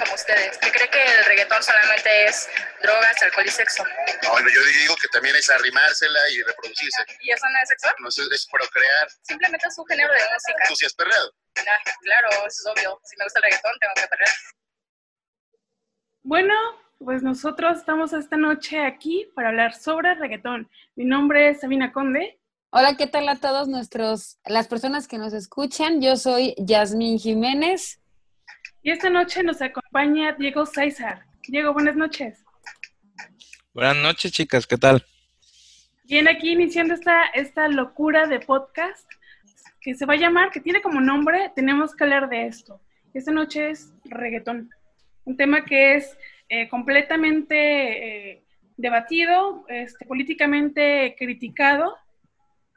como ustedes, que cree que el reggaetón solamente es drogas, alcohol y sexo. No, bueno, yo digo que también es arrimársela y reproducirse. ¿Y eso no es sexo? No es, es procrear. Simplemente es un género de música. ¿Tú sí has perreado? Ah, claro, eso es obvio. Si me gusta el reggaetón, tengo que perrear. Bueno, pues nosotros estamos esta noche aquí para hablar sobre reggaetón. Mi nombre es Sabina Conde. Hola, ¿qué tal a todos nuestros, las personas que nos escuchan? Yo soy Yasmín Jiménez. Y esta noche nos acompaña Diego César. Diego, buenas noches. Buenas noches, chicas, ¿qué tal? Bien, aquí iniciando esta, esta locura de podcast que se va a llamar, que tiene como nombre, tenemos que hablar de esto. Esta noche es reggaetón, un tema que es eh, completamente eh, debatido, este, políticamente criticado,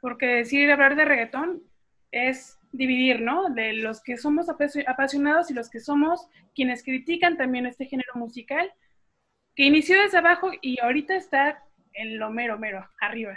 porque decir hablar de reggaetón es dividir, ¿no? De los que somos apasionados y los que somos quienes critican también este género musical, que inició desde abajo y ahorita está en lo mero, mero, arriba.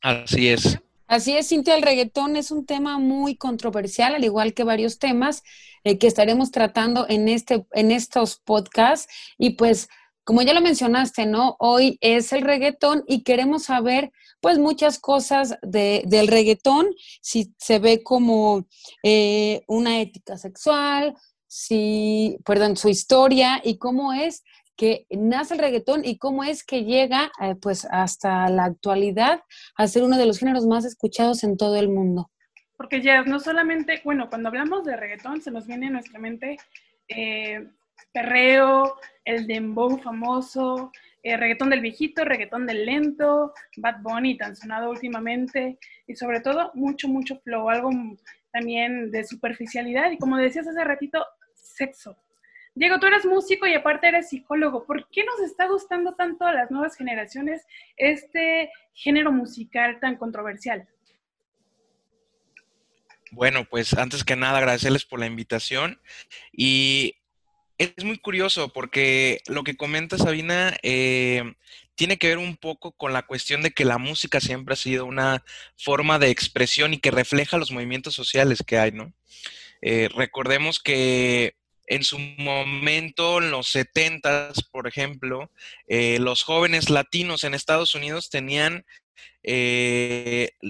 Así es. Así es, Cintia, el reggaetón es un tema muy controversial, al igual que varios temas eh, que estaremos tratando en, este, en estos podcasts. Y pues, como ya lo mencionaste, ¿no? Hoy es el reggaetón y queremos saber, pues, muchas cosas de, del reggaetón, si se ve como eh, una ética sexual, si, perdón, su historia y cómo es que nace el reggaetón y cómo es que llega eh, pues hasta la actualidad a ser uno de los géneros más escuchados en todo el mundo. Porque ya no solamente, bueno, cuando hablamos de reggaetón se nos viene a nuestra mente eh, perreo, el dembow famoso, el reggaetón del viejito, reggaetón del lento, Bad Bunny tan sonado últimamente y sobre todo mucho, mucho flow, algo también de superficialidad y como decías hace ratito, sexo. Diego, tú eres músico y aparte eres psicólogo. ¿Por qué nos está gustando tanto a las nuevas generaciones este género musical tan controversial? Bueno, pues antes que nada agradecerles por la invitación y es muy curioso porque lo que comenta Sabina eh, tiene que ver un poco con la cuestión de que la música siempre ha sido una forma de expresión y que refleja los movimientos sociales que hay, ¿no? Eh, recordemos que en su momento, en los 70, por ejemplo, eh, los jóvenes latinos en Estados Unidos tenían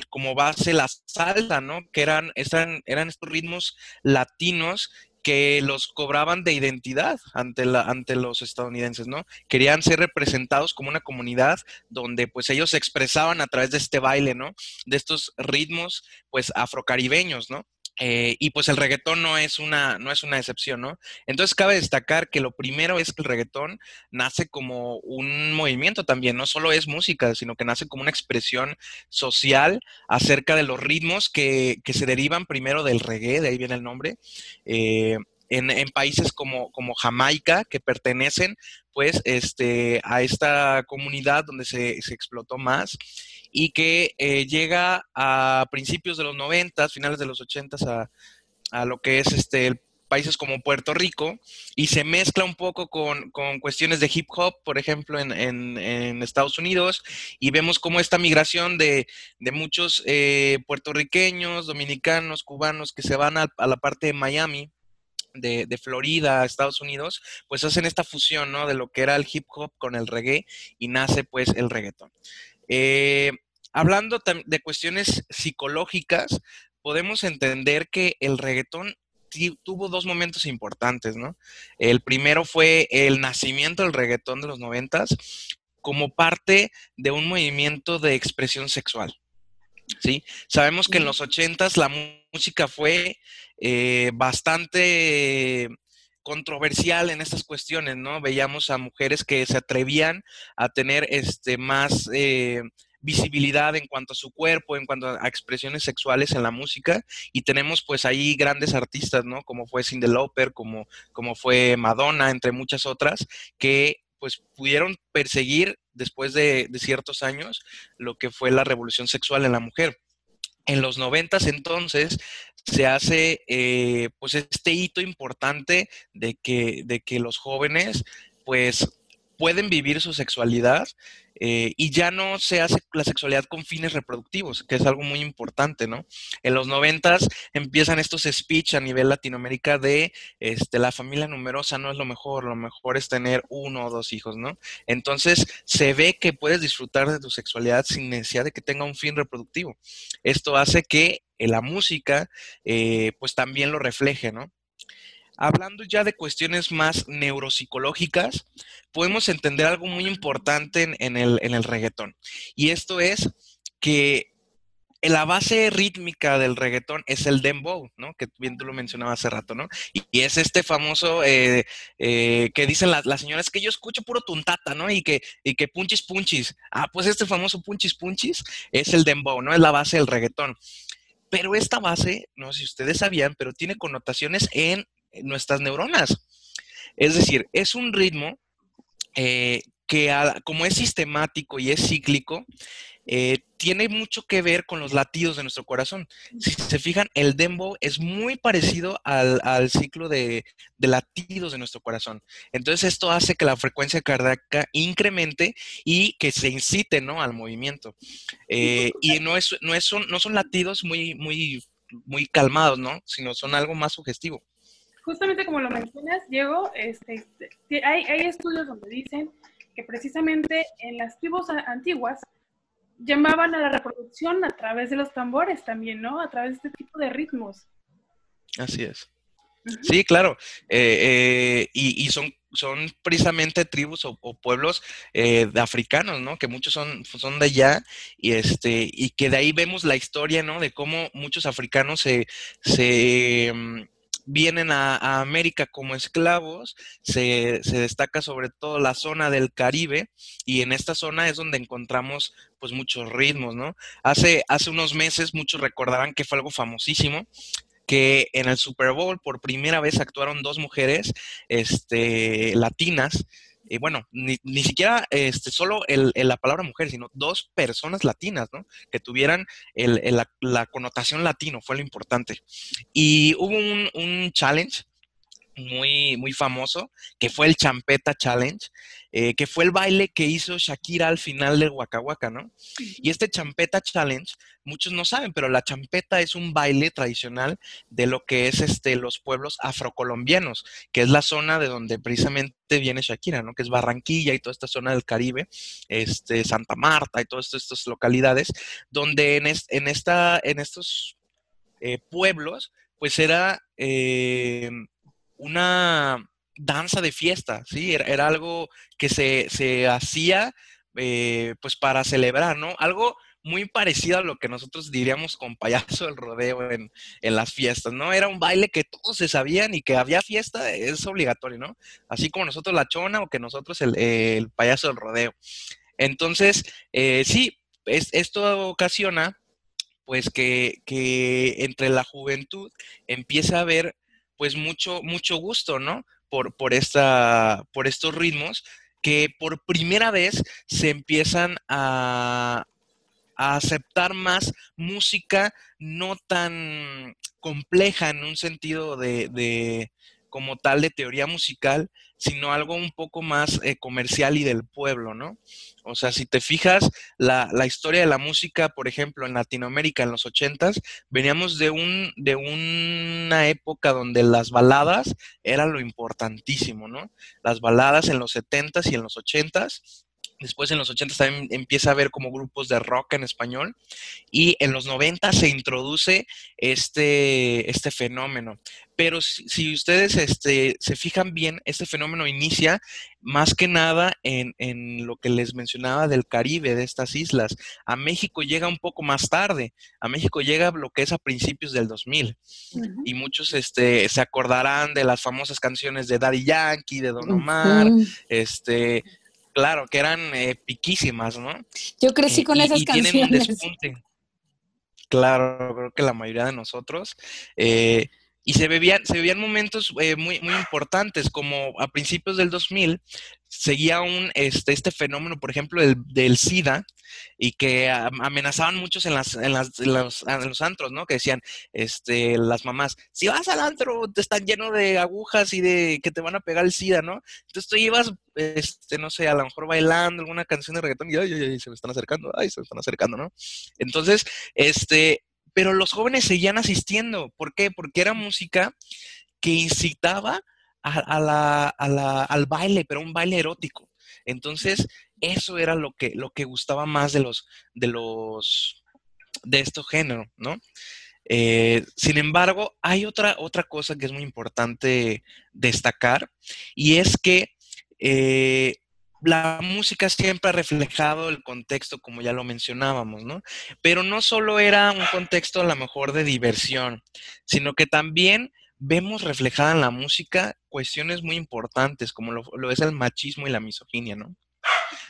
como base la salsa, ¿no? Que eran, eran estos ritmos latinos que los cobraban de identidad ante, la, ante los estadounidenses, ¿no? Querían ser representados como una comunidad donde pues ellos se expresaban a través de este baile, ¿no? De estos ritmos pues afrocaribeños, ¿no? Eh, y pues el reggaetón no es, una, no es una excepción, ¿no? Entonces cabe destacar que lo primero es que el reggaetón nace como un movimiento también, no solo es música, sino que nace como una expresión social acerca de los ritmos que, que se derivan primero del reggae, de ahí viene el nombre, eh, en, en, países como, como Jamaica, que pertenecen pues este, a esta comunidad donde se, se explotó más y que eh, llega a principios de los 90, finales de los 80 a, a lo que es este, países como Puerto Rico y se mezcla un poco con, con cuestiones de hip hop, por ejemplo, en, en, en, Estados Unidos, y vemos cómo esta migración de, de muchos eh, puertorriqueños, dominicanos, cubanos que se van a, a la parte de Miami, de, de, Florida, Estados Unidos, pues hacen esta fusión, ¿no? De lo que era el hip hop con el reggae y nace pues el reggaetón. Eh, hablando de cuestiones psicológicas, podemos entender que el reggaetón tuvo dos momentos importantes, ¿no? El primero fue el nacimiento del reggaetón de los noventas como parte de un movimiento de expresión sexual. ¿Sí? Sabemos que en los ochentas la música fue eh, bastante controversial en estas cuestiones, ¿no? Veíamos a mujeres que se atrevían a tener este, más eh, visibilidad en cuanto a su cuerpo, en cuanto a expresiones sexuales en la música, y tenemos pues ahí grandes artistas, ¿no? Como fue Cindy Lauper, como, como fue Madonna, entre muchas otras, que pues pudieron perseguir después de, de ciertos años lo que fue la revolución sexual en la mujer. En los noventas entonces se hace eh, pues este hito importante de que, de que los jóvenes pues pueden vivir su sexualidad eh, y ya no se hace la sexualidad con fines reproductivos, que es algo muy importante, ¿no? En los noventas empiezan estos speech a nivel Latinoamérica de este, la familia numerosa no es lo mejor, lo mejor es tener uno o dos hijos, ¿no? Entonces se ve que puedes disfrutar de tu sexualidad sin necesidad de que tenga un fin reproductivo. Esto hace que la música eh, pues también lo refleje, ¿no? Hablando ya de cuestiones más neuropsicológicas, podemos entender algo muy importante en, el, en reggaetón. Y esto es que la base rítmica del reggaetón es el dembow, ¿no? Que bien tú lo mencionabas hace rato, ¿no? Y, es este famoso eh, eh, que dicen las, señoras que yo escucho puro tuntata, ¿no? Y que, y que punchis punchis. Ah, pues este famoso punchis punchis es el dembow, ¿no? Es la base del reggaetón. Pero esta base, no sé si ustedes sabían, pero tiene connotaciones en nuestras neuronas. Es decir, es un ritmo eh, que como es sistemático y es cíclico, eh, tiene mucho que ver con los latidos de nuestro corazón. Si se fijan, el dembow es muy parecido al, ciclo de, latidos de nuestro corazón. Entonces esto hace que la frecuencia cardíaca incremente y que se incite ¿no? al movimiento. Eh, y no, es, no, es, no son latidos muy, muy, muy calmados, ¿no? sino son algo más sugestivo justamente como lo mencionas, Diego, este, hay, hay, estudios donde dicen que precisamente en las tribus antiguas llamaban a la reproducción a través de los tambores también, ¿no? A través de este tipo de ritmos. Así es. Sí, claro. Eh, eh, y, son, son precisamente tribus o, pueblos eh, africanos, ¿no? Que muchos son, son de allá y, este, y que de ahí vemos la historia, ¿no? De cómo muchos africanos se, se mm, vienen a, América como esclavos, se, destaca sobre todo la zona del Caribe y en esta zona es donde encontramos pues muchos ritmos, ¿no? Hace, hace unos meses muchos recordarán que fue algo famosísimo, que en el Super Bowl por primera vez actuaron dos mujeres este, latinas y bueno, ni, siquiera este, solo la palabra mujer, sino dos personas latinas, ¿no? Que tuvieran la, connotación latino, fue lo importante. Y hubo un, un challenge muy, muy famoso, que fue el Champeta Challenge, eh, que fue el baile que hizo Shakira al final del Waka Waka, ¿no? Y este Champeta Challenge, muchos no saben, pero la champeta es un baile tradicional de lo que es este, los pueblos afrocolombianos, que es la zona de donde precisamente viene Shakira, ¿no? Que es Barranquilla y toda esta zona del Caribe, este, Santa Marta y todas estas localidades, donde en, en, esta, en estos eh, pueblos, pues era... Eh, una danza de fiesta, ¿sí? Era, algo que se, hacía eh, pues para celebrar, ¿no? Algo muy parecido a lo que nosotros diríamos con payaso del rodeo en, las fiestas, ¿no? Era un baile que todos se sabían y que había fiesta, es obligatorio, ¿no? Así como nosotros la chona o que nosotros el, payaso del rodeo. Entonces, eh, sí, esto ocasiona pues que, que, entre la juventud empieza a haber pues mucho, mucho gusto, ¿no? Por, por, esta, por estos ritmos que por primera vez se empiezan a, a aceptar más música no tan compleja en un sentido de, de, como tal de teoría musical, sino algo un poco más eh, comercial y del pueblo, ¿no? O sea, si te fijas, la, historia de la música, por ejemplo, en Latinoamérica en los ochentas, veníamos de, un, de una época donde las baladas era lo importantísimo, ¿no? Las baladas en los setentas y en los ochentas Después en los 80 también empieza a haber como grupos de rock en español y en los 90 se introduce este, este fenómeno. Pero si, ustedes este, se fijan bien, este fenómeno inicia más que nada en, lo que les mencionaba del Caribe, de estas islas. A México llega un poco más tarde. A México llega lo que es a principios del 2000. Y muchos este, se acordarán de las famosas canciones de Daddy Yankee, de Don Omar, este, Claro, que eran eh, piquísimas, ¿no? Yo crecí con esas canciones. Claro, creo que la mayoría de nosotros. Eh, y se vivían, se vivían momentos eh, muy, muy importantes, como a principios del 2000 seguía un, este, este fenómeno, por ejemplo, del, del SIDA, y que amenazaban muchos en, las, en, las, en, los, antros, ¿no? Que decían, este, las mamás, si vas al antro, te están lleno de agujas y de que te van a pegar el SIDA, ¿no? Entonces tú ibas, este, no sé, a lo mejor bailando alguna canción de reggaetón y ay, ay, ay, se me están acercando, ay, se me están acercando, ¿no? Entonces, este, pero los jóvenes seguían asistiendo. ¿Por qué? Porque era música que incitaba al baile, pero un baile erótico. Entonces, eso era lo que, lo que gustaba más de los, de los, de estos géneros, ¿no? Eh, sin embargo, hay otra, otra cosa que es muy importante destacar y es que eh, la música siempre ha reflejado el contexto, como ya lo mencionábamos, ¿no? Pero no solo era un contexto a lo mejor de diversión, sino que también vemos reflejada en la música cuestiones muy importantes, como lo, es el machismo y la misoginia, ¿no?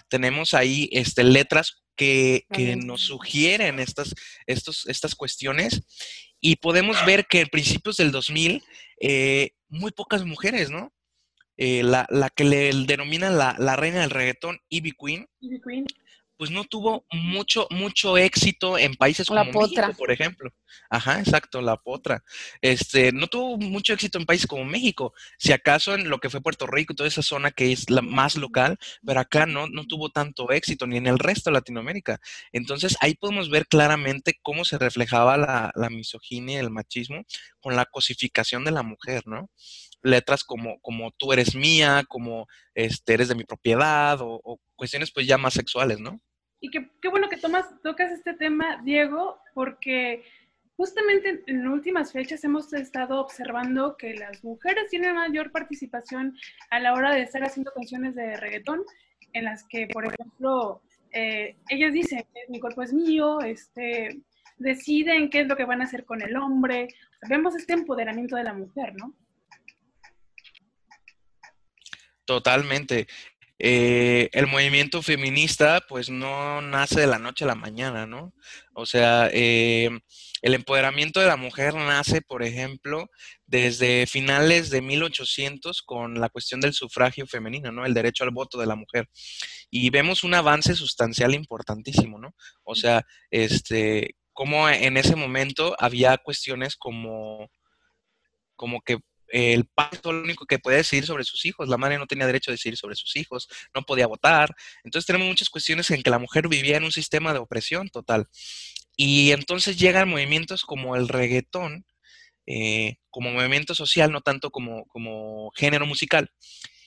Tenemos ahí este, letras que, que nos sugieren estas, estos, estas cuestiones y podemos ver que en principios del 2000, eh, muy pocas mujeres, ¿no? Eh, la, la, que le denominan la, la, reina del reggaetón, Ivy Queen, Queen, pues no tuvo mucho, mucho éxito en países como México, por ejemplo. Ajá, exacto, la potra. Este, no tuvo mucho éxito en países como México, si acaso en lo que fue Puerto Rico y toda esa zona que es la más local, pero acá no, no tuvo tanto éxito, ni en el resto de Latinoamérica. Entonces ahí podemos ver claramente cómo se reflejaba la, la misoginia y el machismo con la cosificación de la mujer, ¿no? Letras como, como tú eres mía, como este, eres de mi propiedad o, cuestiones pues ya más sexuales, ¿no? Y qué, qué bueno que tomas, tocas este tema, Diego, porque justamente en últimas fechas hemos estado observando que las mujeres tienen mayor participación a la hora de estar haciendo canciones de reggaetón, en las que, por ejemplo, eh, ellas dicen, mi cuerpo es mío, este, deciden qué es lo que van a hacer con el hombre. Vemos este empoderamiento de la mujer, ¿no? Totalmente. Eh, el movimiento feminista pues no nace de la noche a la mañana, ¿no? O sea, eh, el empoderamiento de la mujer nace, por ejemplo, desde finales de 1800 con la cuestión del sufragio femenino, ¿no? El derecho al voto de la mujer. Y vemos un avance sustancial importantísimo, ¿no? O sea, este, como en ese momento había cuestiones como, como que el padre es lo único que puede decidir sobre sus hijos, la madre no tenía derecho a decidir sobre sus hijos, no podía votar. Entonces tenemos muchas cuestiones en que la mujer vivía en un sistema de opresión total. Y entonces llegan movimientos como el reggaetón, eh, como movimiento social, no tanto como, como género musical.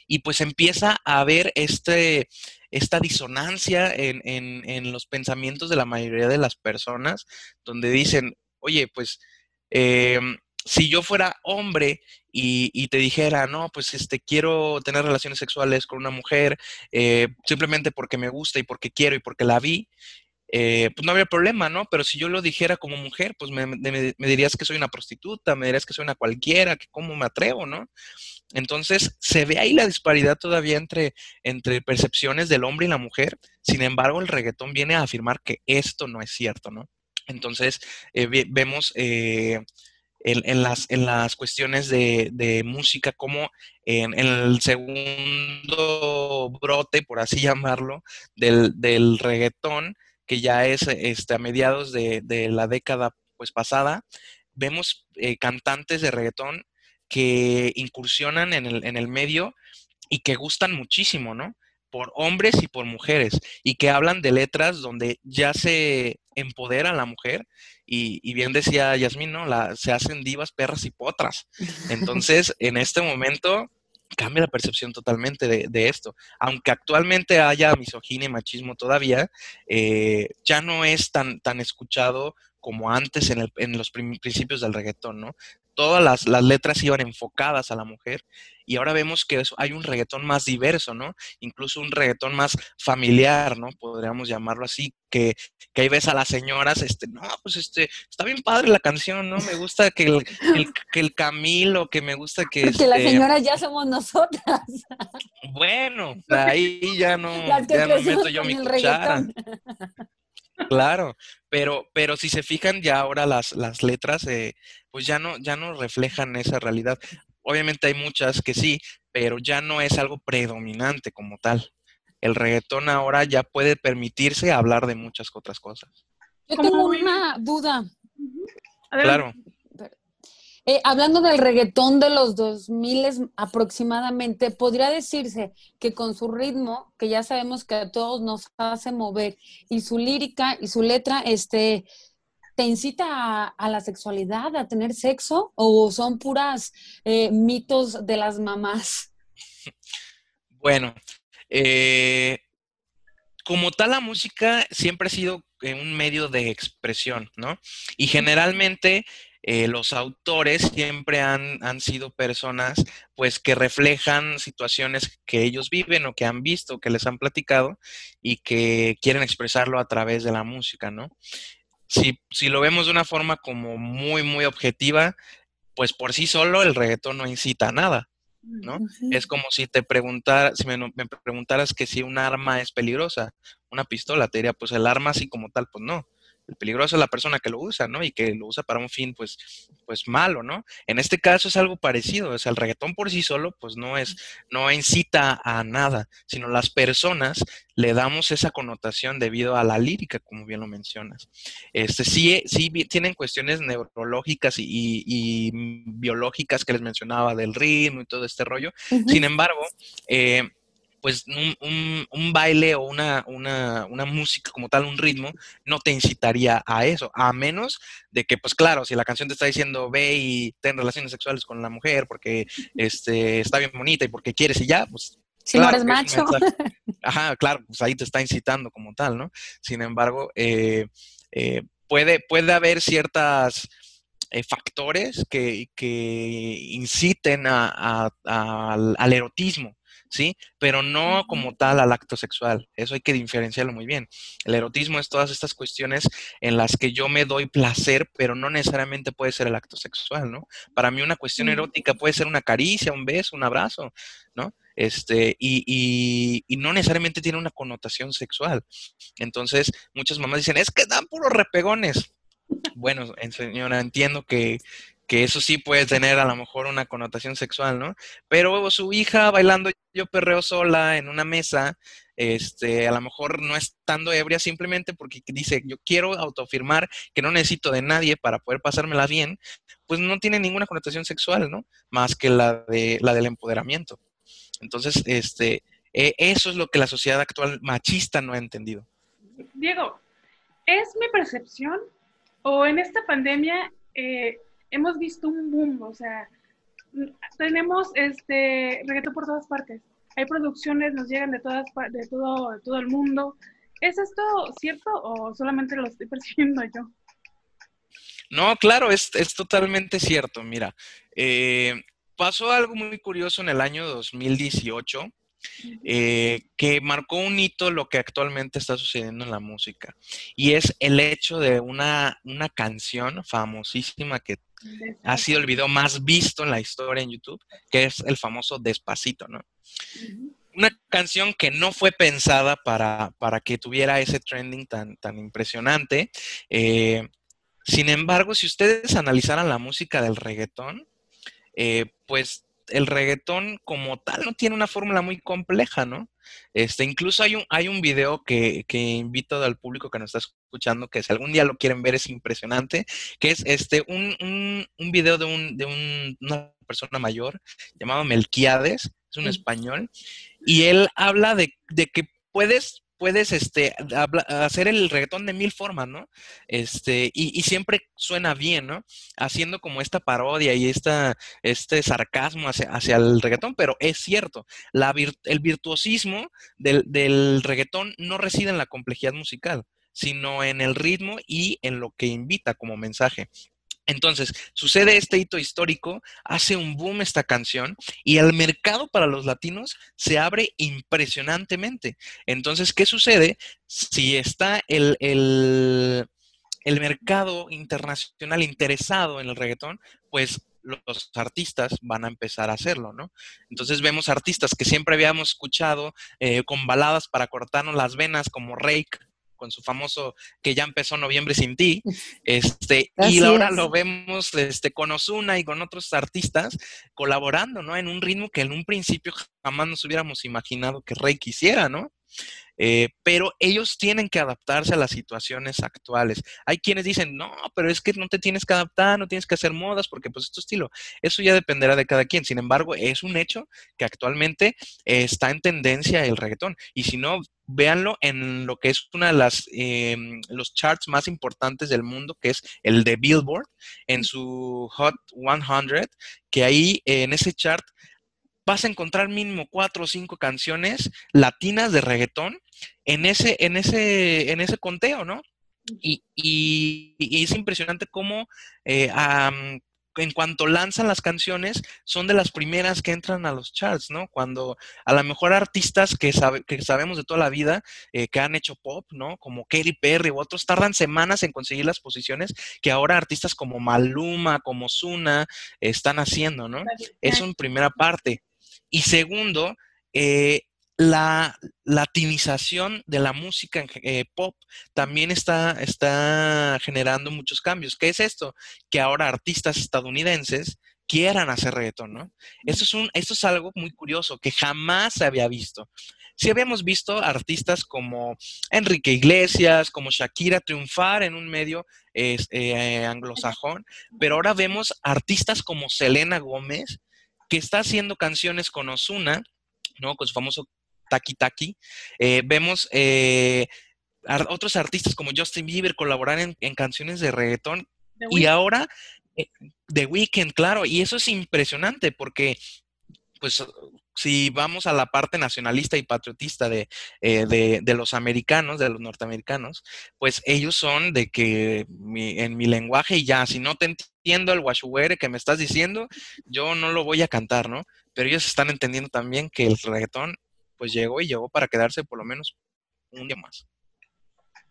Y pues empieza a haber este, esta disonancia en, en, los pensamientos de la mayoría de las personas, donde dicen, oye, pues eh, si yo fuera hombre y, te dijera, no, pues este, quiero tener relaciones sexuales con una mujer eh, simplemente porque me gusta y porque quiero y porque la vi, eh, pues no habría problema, ¿no? Pero si yo lo dijera como mujer, pues me, dirías que soy una prostituta, me dirías que soy una cualquiera, que cómo me atrevo, ¿no? Entonces, se ve ahí la disparidad todavía entre, entre percepciones del hombre y la mujer. Sin embargo, el reggaetón viene a afirmar que esto no es cierto, ¿no? Entonces, eh, vemos en, las, en las cuestiones de, música, como en, el segundo brote, por así llamarlo, del, reggaetón, que ya es este, a mediados de, la década pues, pasada, vemos eh, cantantes de reggaetón que incursionan en el, en el medio y que gustan muchísimo, ¿no? por hombres y por mujeres y que hablan de letras donde ya se empodera a la mujer y, bien decía Yasmín, ¿no? La, se hacen divas, perras y potras. Entonces, en este momento cambia la percepción totalmente de, esto. Aunque actualmente haya misoginia y machismo todavía, eh, ya no es tan, tan escuchado como antes en, el, en los principios del reggaetón, ¿no? Todas las, las, letras iban enfocadas a la mujer y ahora vemos que hay un reggaetón más diverso, ¿no? Incluso un reggaetón más familiar, ¿no? Podríamos llamarlo así, que, que ahí ves a las señoras, este, no, pues este, está bien padre la canción, ¿no? Me gusta que el, que el Camilo, que me gusta que... Porque las este señoras ya somos nosotras. Bueno, ahí ya no, ya no meto yo mi cuchara. Claro, pero, pero si se fijan ya ahora las, las letras, eh, pues ya no, ya no reflejan esa realidad. Obviamente hay muchas que sí, pero ya no es algo predominante como tal. El reggaetón ahora ya puede permitirse hablar de muchas otras cosas. Yo tengo una duda. Claro. Eh, hablando del reggaetón de los 2000 aproximadamente, podría decirse que con su ritmo, que ya sabemos que a todos nos hace mover, y su lírica y su letra, este, ¿te incita a, la sexualidad, a tener sexo? ¿O son puras eh, mitos de las mamás? Bueno, eh, como tal la música siempre ha sido un medio de expresión, ¿no? Y generalmente eh, los autores siempre han, han, sido personas pues que reflejan situaciones que ellos viven o que han visto, que les han platicado y que quieren expresarlo a través de la música, ¿no? Si, si lo vemos de una forma como muy, muy objetiva, pues por sí solo el reggaetón no incita a nada, ¿no? Es como si te preguntara, si me, me, preguntaras que si un arma es peligrosa, una pistola, te diría, pues el arma así como tal, pues no. El peligroso es la persona que lo usa, ¿no? Y que lo usa para un fin, pues, pues malo, ¿no? En este caso es algo parecido. O sea, el reggaetón por sí solo, pues no es, no incita a nada, sino las personas le damos esa connotación debido a la lírica, como bien lo mencionas. Este, sí, sí tienen cuestiones neurológicas y, biológicas que les mencionaba del ritmo y todo este rollo. Sin embargo, eh, pues un, baile o una, una, una, música como tal, un ritmo, no te incitaría a eso, a menos de que, pues claro, si la canción te está diciendo ve y ten relaciones sexuales con la mujer porque este, está bien bonita y porque quieres y ya, pues... Si no eres macho. Ajá, claro, pues ahí te está incitando como tal, ¿no? Sin embargo, eh, eh, puede, puede haber ciertas... Eh, factores que, que inciten a, al, erotismo, ¿sí? Pero no como tal al acto sexual. Eso hay que diferenciarlo muy bien. El erotismo es todas estas cuestiones en las que yo me doy placer, pero no necesariamente puede ser el acto sexual, ¿no? Para mí una cuestión erótica puede ser una caricia, un beso, un abrazo, ¿no? Este, y, y, no necesariamente tiene una connotación sexual. Entonces, muchas mamás dicen, es que dan puros repegones. Bueno, señora, entiendo que, que eso sí puede tener a lo mejor una connotación sexual, ¿no? Pero su hija bailando yo perreo sola en una mesa, este, a lo mejor no estando ebria simplemente porque dice, yo quiero autoafirmar que no necesito de nadie para poder pasármela bien, pues no tiene ninguna connotación sexual, ¿no? Más que la, de, la del empoderamiento. Entonces, este, e, eso es lo que la sociedad actual machista no ha entendido. Diego, ¿es mi percepción o en esta pandemia eh, hemos visto un boom, o sea, tenemos este reggaetón por todas partes. Hay producciones, nos llegan de todas de todo, todo el mundo. ¿Es esto cierto o solamente lo estoy percibiendo yo? No, claro, es, es totalmente cierto. Mira, eh, pasó algo muy curioso en el año 2018 eh, que marcó un hito lo que actualmente está sucediendo en la música. Y es el hecho de una, una canción famosísima que ha sido el video más visto en la historia en YouTube, que es el famoso Despacito, ¿no? Una canción que no fue pensada para, para, que tuviera ese trending tan, tan impresionante. Eh, sin embargo, si ustedes analizaran la música del reggaetón, eh, pues el reggaetón como tal no tiene una fórmula muy compleja, ¿no? Este, incluso hay un, hay un video que, que invito al público que nos está escuchando, que si algún día lo quieren ver es impresionante, que es este, un, un, un video de, un, de un, una persona mayor llamado Melquiades, es un español, y él habla de, de que puedes puedes este, hacer el reggaetón de mil formas, ¿no? Este, y, siempre suena bien, ¿no? Haciendo como esta parodia y esta, este sarcasmo hacia, el reggaetón, pero es cierto, la el virtuosismo del, del reggaetón no reside en la complejidad musical, sino en el ritmo y en lo que invita como mensaje. Entonces, sucede este hito histórico, hace un boom esta canción y el mercado para los latinos se abre impresionantemente. Entonces, ¿qué sucede? Si está el, el, el mercado internacional interesado en el reggaetón, pues los artistas van a empezar a hacerlo, ¿no? Entonces vemos artistas que siempre habíamos escuchado eh, con baladas para cortarnos las venas como Rake, con su famoso que ya empezó noviembre sin ti, este, Así y ahora es. lo vemos este, con Osuna y con otros artistas colaborando, ¿no? En un ritmo que en un principio jamás nos hubiéramos imaginado que Rey quisiera, ¿no? Eh, pero ellos tienen que adaptarse a las situaciones actuales. Hay quienes dicen, no, pero es que no te tienes que adaptar, no tienes que hacer modas porque pues es tu estilo. Eso ya dependerá de cada quien. Sin embargo, es un hecho que actualmente eh, está en tendencia el reggaetón. Y si no, véanlo en lo que es una de las eh, los charts más importantes del mundo, que es el de Billboard, en su Hot 100, que ahí en ese chart vas a encontrar mínimo cuatro o cinco canciones latinas de reggaetón en ese, en ese, en ese conteo, ¿no? Y, y- y es impresionante cómo eh, en cuanto lanzan las canciones, son de las primeras que entran a los charts, ¿no? Cuando a lo mejor artistas que, sabe- que sabemos de toda la vida, eh, que han hecho pop, ¿no? Como Katy Perry u otros, tardan semanas en conseguir las posiciones que ahora artistas como Maluma, como Zuna, están haciendo, ¿no? Eso en primera parte. Y segundo, eh, la latinización de la música eh, pop también está, está generando muchos cambios. ¿Qué es esto? Que ahora artistas estadounidenses quieran hacer reggaetón, ¿no? Esto es, un, es algo muy curioso que jamás se había visto. Sí habíamos visto artistas como Enrique Iglesias, como Shakira triunfar en un medio eh, anglosajón, pero ahora vemos artistas como Selena Gómez, que está haciendo canciones con Ozuna, ¿no? Con su famoso Taki Taki. Eh, vemos eh, ar- otros artistas como Justin Bieber colaborar en, en canciones de reggaetón y ahora eh, The Weeknd, claro, y eso es impresionante porque, pues, si vamos a la parte nacionalista y patriotista de, eh, de, de los americanos, de los norteamericanos, pues ellos son de que mi- en mi lenguaje y ya, si no te entiendo el washuere que me estás diciendo, yo no lo voy a cantar, ¿no? Pero ellos están entendiendo también que el reggaetón, pues llegó y llegó para quedarse por lo menos un día más.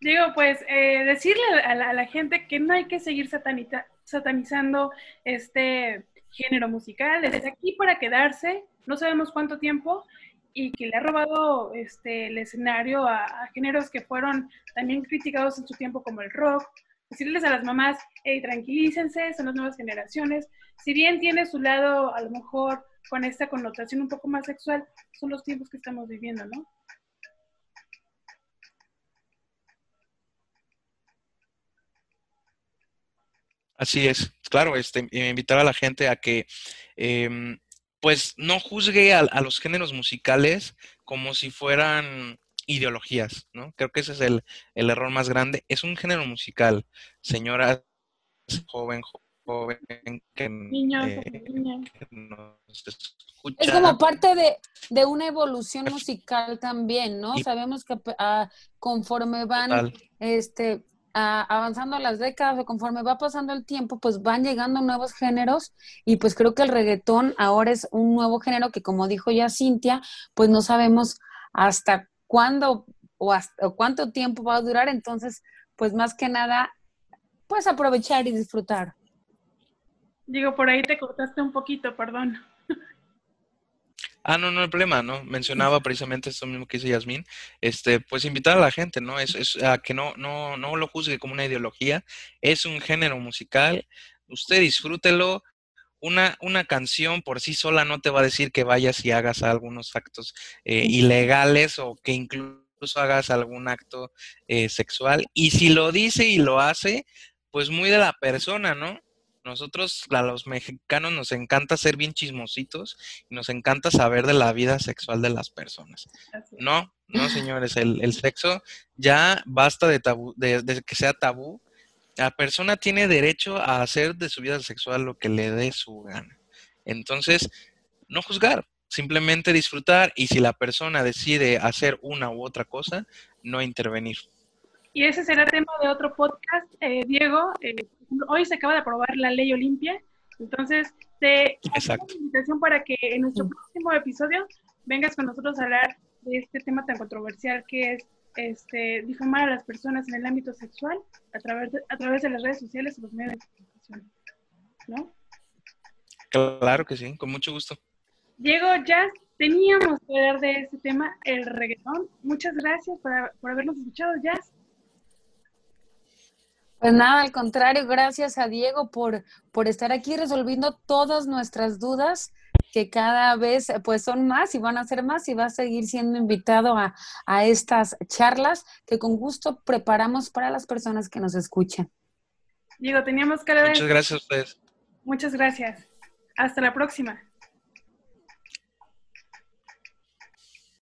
Digo, pues eh, decirle a la, a la gente que no hay que seguir satanita- satanizando este género musical, está aquí para quedarse, no sabemos cuánto tiempo, y que le ha robado este, el escenario a, géneros que fueron también criticados en su tiempo como el rock. Decirles a las mamás, hey, tranquilícense, son las nuevas generaciones. Si bien tiene su lado, a lo mejor con esta connotación un poco más sexual, son los tiempos que estamos viviendo, ¿no? Así es, claro, este, invitar a la gente a que em, pues no juzgue a, a los géneros musicales como si fueran ideologías, ¿no? Creo que ese es el, el error más grande. Es un género musical, señora joven, jo- joven que, Niños, eh, que nos escucha. Es como parte de, de una evolución musical también, ¿no? Y- Sabemos que ah, conforme van Total. este, a- avanzando las décadas o conforme va pasando el tiempo, pues van llegando nuevos géneros y pues creo que el reggaetón ahora es un nuevo género que como dijo ya Cintia, pues no sabemos hasta cuándo o, hasta, o cuánto tiempo va a durar, entonces pues más que nada, pues aprovechar y disfrutar. Digo, por ahí te cortaste un poquito, perdón. Ah, no, no hay problema, ¿no? Mencionaba precisamente esto mismo que dice Yasmín, este, pues invitar a la gente, ¿no? Es, es a que no, no, no lo juzgue como una ideología, es un género musical, usted disfrútelo, una, una canción por sí sola no te va a decir que vayas y hagas algunos actos eh, ilegales o que incluso hagas algún acto eh, sexual, y si lo dice y lo hace, pues muy de la persona, ¿no? Nosotros, a los mexicanos, nos encanta ser bien chismositos y nos encanta saber de la vida sexual de las personas. No, no, señores, el, el sexo ya basta de, tabú, de, de que sea tabú. La persona tiene derecho a hacer de su vida sexual lo que le dé su gana. Entonces, no juzgar, simplemente disfrutar y si la persona decide hacer una u otra cosa, no intervenir. Y ese será tema de otro podcast. Eh, Diego, eh, hoy se acaba de aprobar la ley Olimpia, entonces te hacemos una invitación para que en nuestro próximo episodio vengas con nosotros a hablar de este tema tan controversial que es este, difamar a las personas en el ámbito sexual a través de, a través de las redes sociales y los medios de comunicación. ¿No? Claro que sí, con mucho gusto. Diego, ya teníamos que hablar de este tema, el reggaetón. Muchas gracias por, por habernos escuchado, Jazz. Pues nada, al contrario, gracias a Diego por, por estar aquí resolviendo todas nuestras dudas, que cada vez pues son más y van a ser más y va a seguir siendo invitado a, a estas charlas que con gusto preparamos para las personas que nos escuchan. Diego, teníamos que ver. Muchas gracias a ustedes. Muchas gracias. Hasta la próxima.